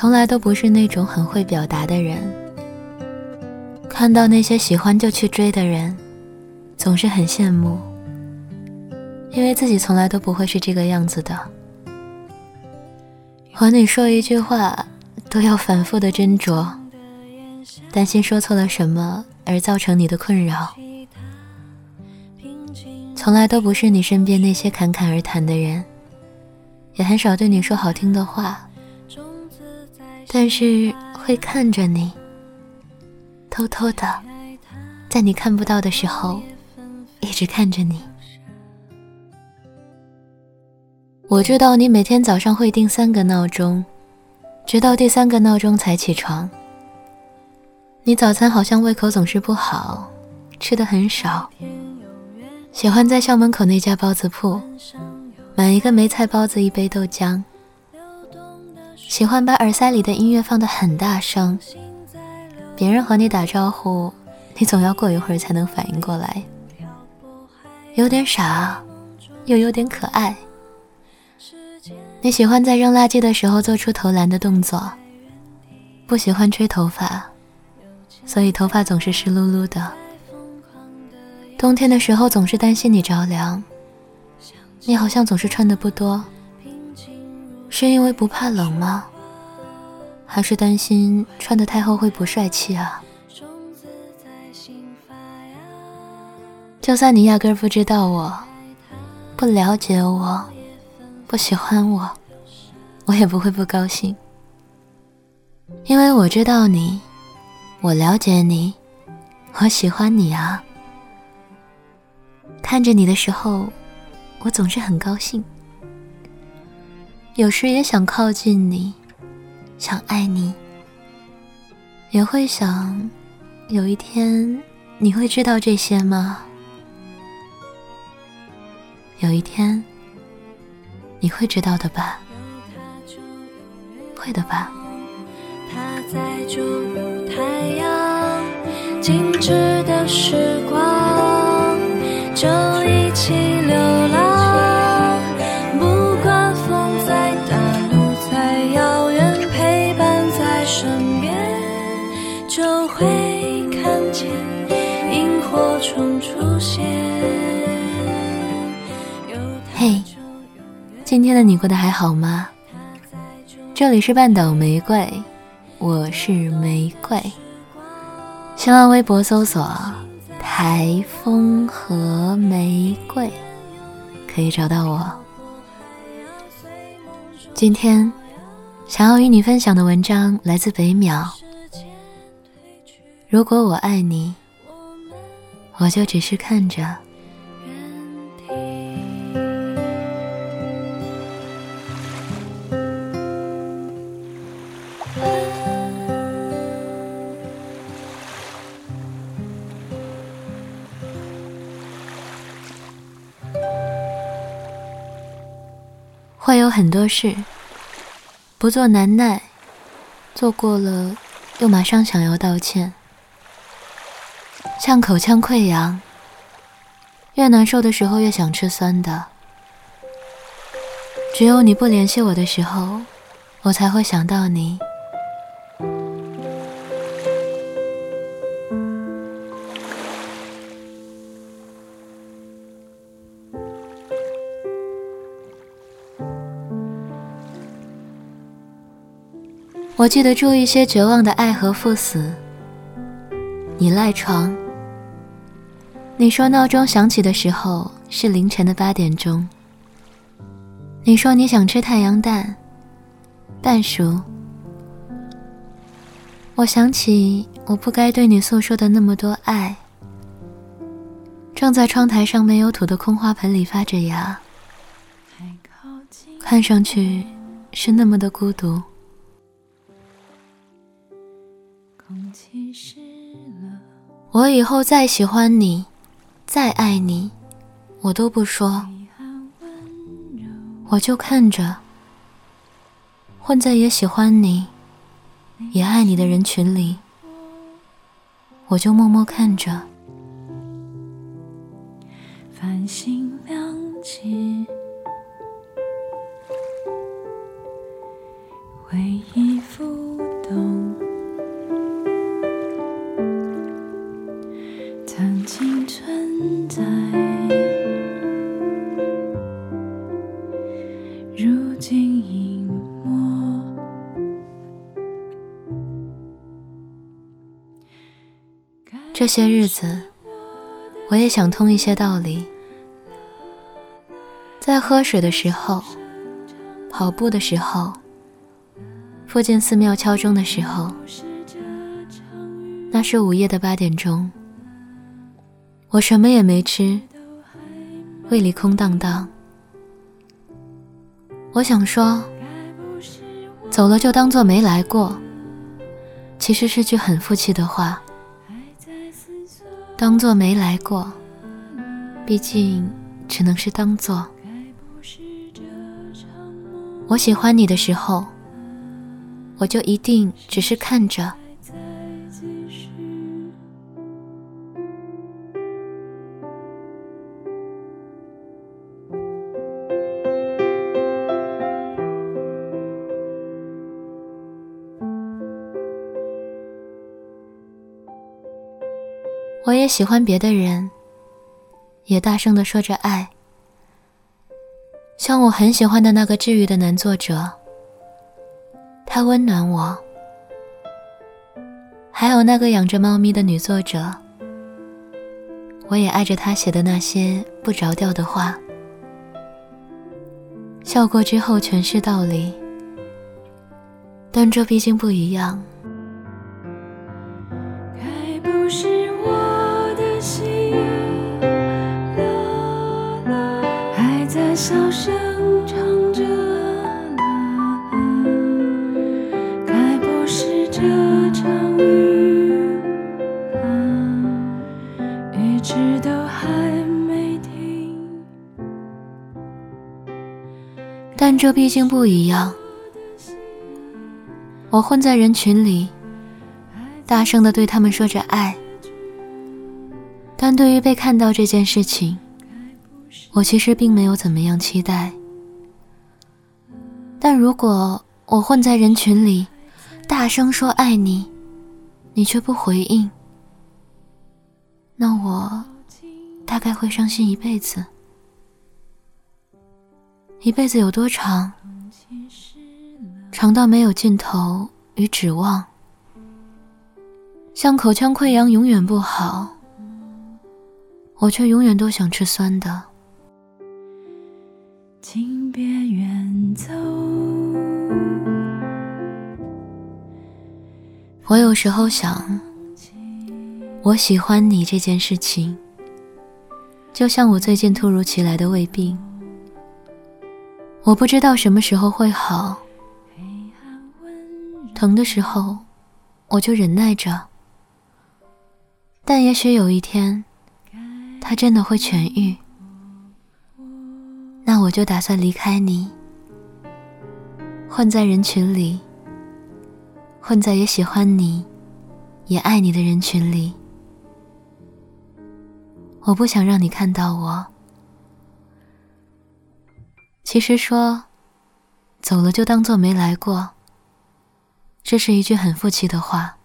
从来都不是那种很会表达的人。看到那些喜欢就去追的人，总是很羡慕，因为自己从来都不会是这个样子的。和你说一句话，都要反复的斟酌，担心说错了什么而造成你的困扰。从来都不是你身边那些侃侃而谈的人，也很少对你说好听的话，但是会看着你，偷偷的，在你看不到的时候，一直看着你。我知道你每天早上会定三个闹钟，直到第三个闹钟才起床。你早餐好像胃口总是不好，吃的很少。喜欢在校门口那家包子铺买一个梅菜包子，一杯豆浆。喜欢把耳塞里的音乐放得很大声，别人和你打招呼，你总要过一会儿才能反应过来。有点傻，又有点可爱。你喜欢在扔垃圾的时候做出投篮的动作，不喜欢吹头发，所以头发总是湿漉漉的。冬天的时候总是担心你着凉，你好像总是穿的不多，是因为不怕冷吗？还是担心穿的太厚会不帅气啊？就算你压根不知道我，不了解我。不喜欢我，我也不会不高兴，因为我知道你，我了解你，我喜欢你啊。看着你的时候，我总是很高兴，有时也想靠近你，想爱你，也会想，有一天你会知道这些吗？有一天。你会知道的吧，会的吧。他在就有太阳，静止的时光就一起就会看见萤火虫出现。嘿今天的你过得还好吗？这里是半岛玫瑰，我是玫瑰。新浪微博搜索“台风和玫瑰”，可以找到我。今天想要与你分享的文章来自北淼。如果我爱你，我就只是看着。会有很多事，不做难耐，做过了又马上想要道歉，像口腔溃疡，越难受的时候越想吃酸的。只有你不联系我的时候，我才会想到你。我记得住一些绝望的爱和赴死。你赖床。你说闹钟响起的时候是凌晨的八点钟。你说你想吃太阳蛋，半熟。我想起我不该对你诉说的那么多爱。正在窗台上没有土的空花盆里发着芽，看上去是那么的孤独。我以后再喜欢你，再爱你，我都不说，我就看着，混在也喜欢你，也爱你的人群里，我就默默看着。这些日子，我也想通一些道理。在喝水的时候，跑步的时候，附近寺庙敲钟的时候，那是午夜的八点钟，我什么也没吃，胃里空荡荡。我想说，走了就当做没来过，其实是句很负气的话。当做没来过，毕竟只能是当做。我喜欢你的时候，我就一定只是看着。我也喜欢别的人，也大声的说着爱。像我很喜欢的那个治愈的男作者，他温暖我；还有那个养着猫咪的女作者，我也爱着他写的那些不着调的话。笑过之后全是道理，但这毕竟不一样。小声唱着，该不是这场雨，一直都还没停。但这毕竟不一样，我混在人群里，大声的对他们说着爱，但对于被看到这件事情。我其实并没有怎么样期待，但如果我混在人群里，大声说爱你，你却不回应，那我大概会伤心一辈子。一辈子有多长？长到没有尽头与指望。像口腔溃疡永远不好，我却永远都想吃酸的。请别远走。我有时候想，我喜欢你这件事情，就像我最近突如其来的胃病，我不知道什么时候会好。疼的时候，我就忍耐着，但也许有一天，它真的会痊愈。那我就打算离开你，混在人群里，混在也喜欢你、也爱你的人群里。我不想让你看到我。其实说，走了就当做没来过，这是一句很负气的话。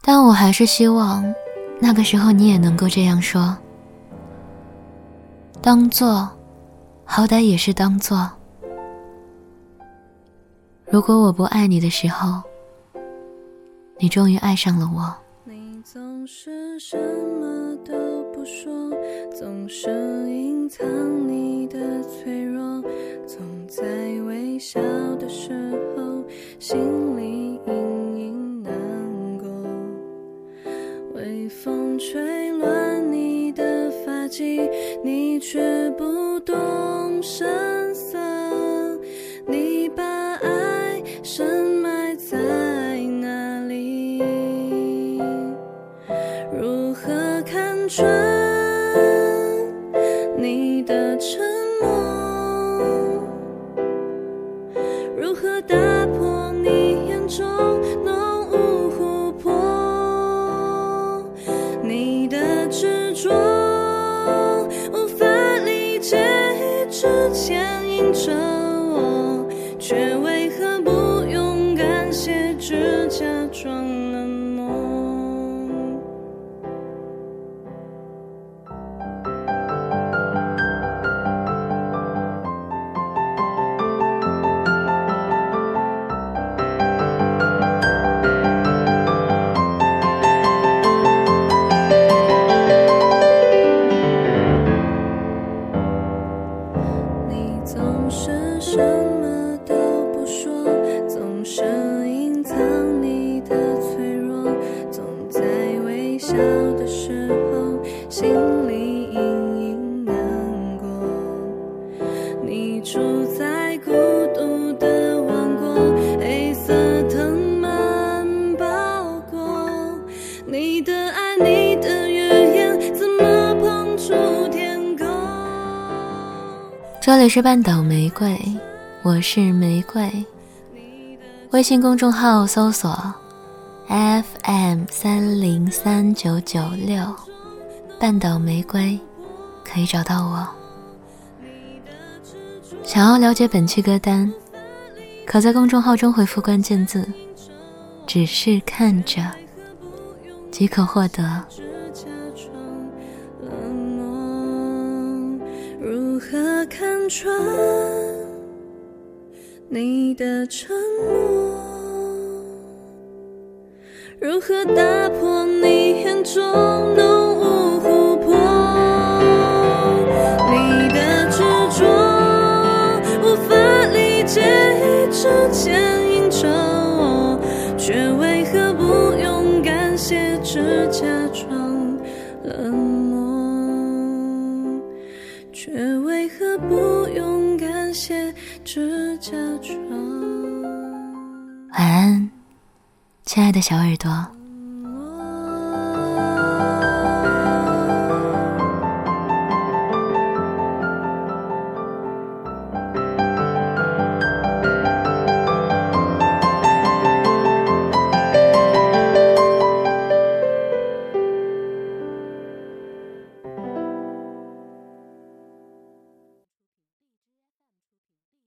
但我还是希望，那个时候你也能够这样说。当做，好歹也是当做。如果我不爱你的时候，你终于爱上了我。你总是什么都不说，总是隐藏你的脆弱，总在微笑的时候心里隐却这里是半岛玫瑰，我是玫瑰。微信公众号搜索 FM 三零三九九六，半岛玫瑰，可以找到我。想要了解本期歌单，可在公众号中回复关键字“只是看着”，即可获得。看穿你的沉默？如何打破你眼中浓雾琥珀？你的执着无法理解，一直牵引着我，却为何不勇敢些，只假装冷漠？晚安，亲爱的小耳朵。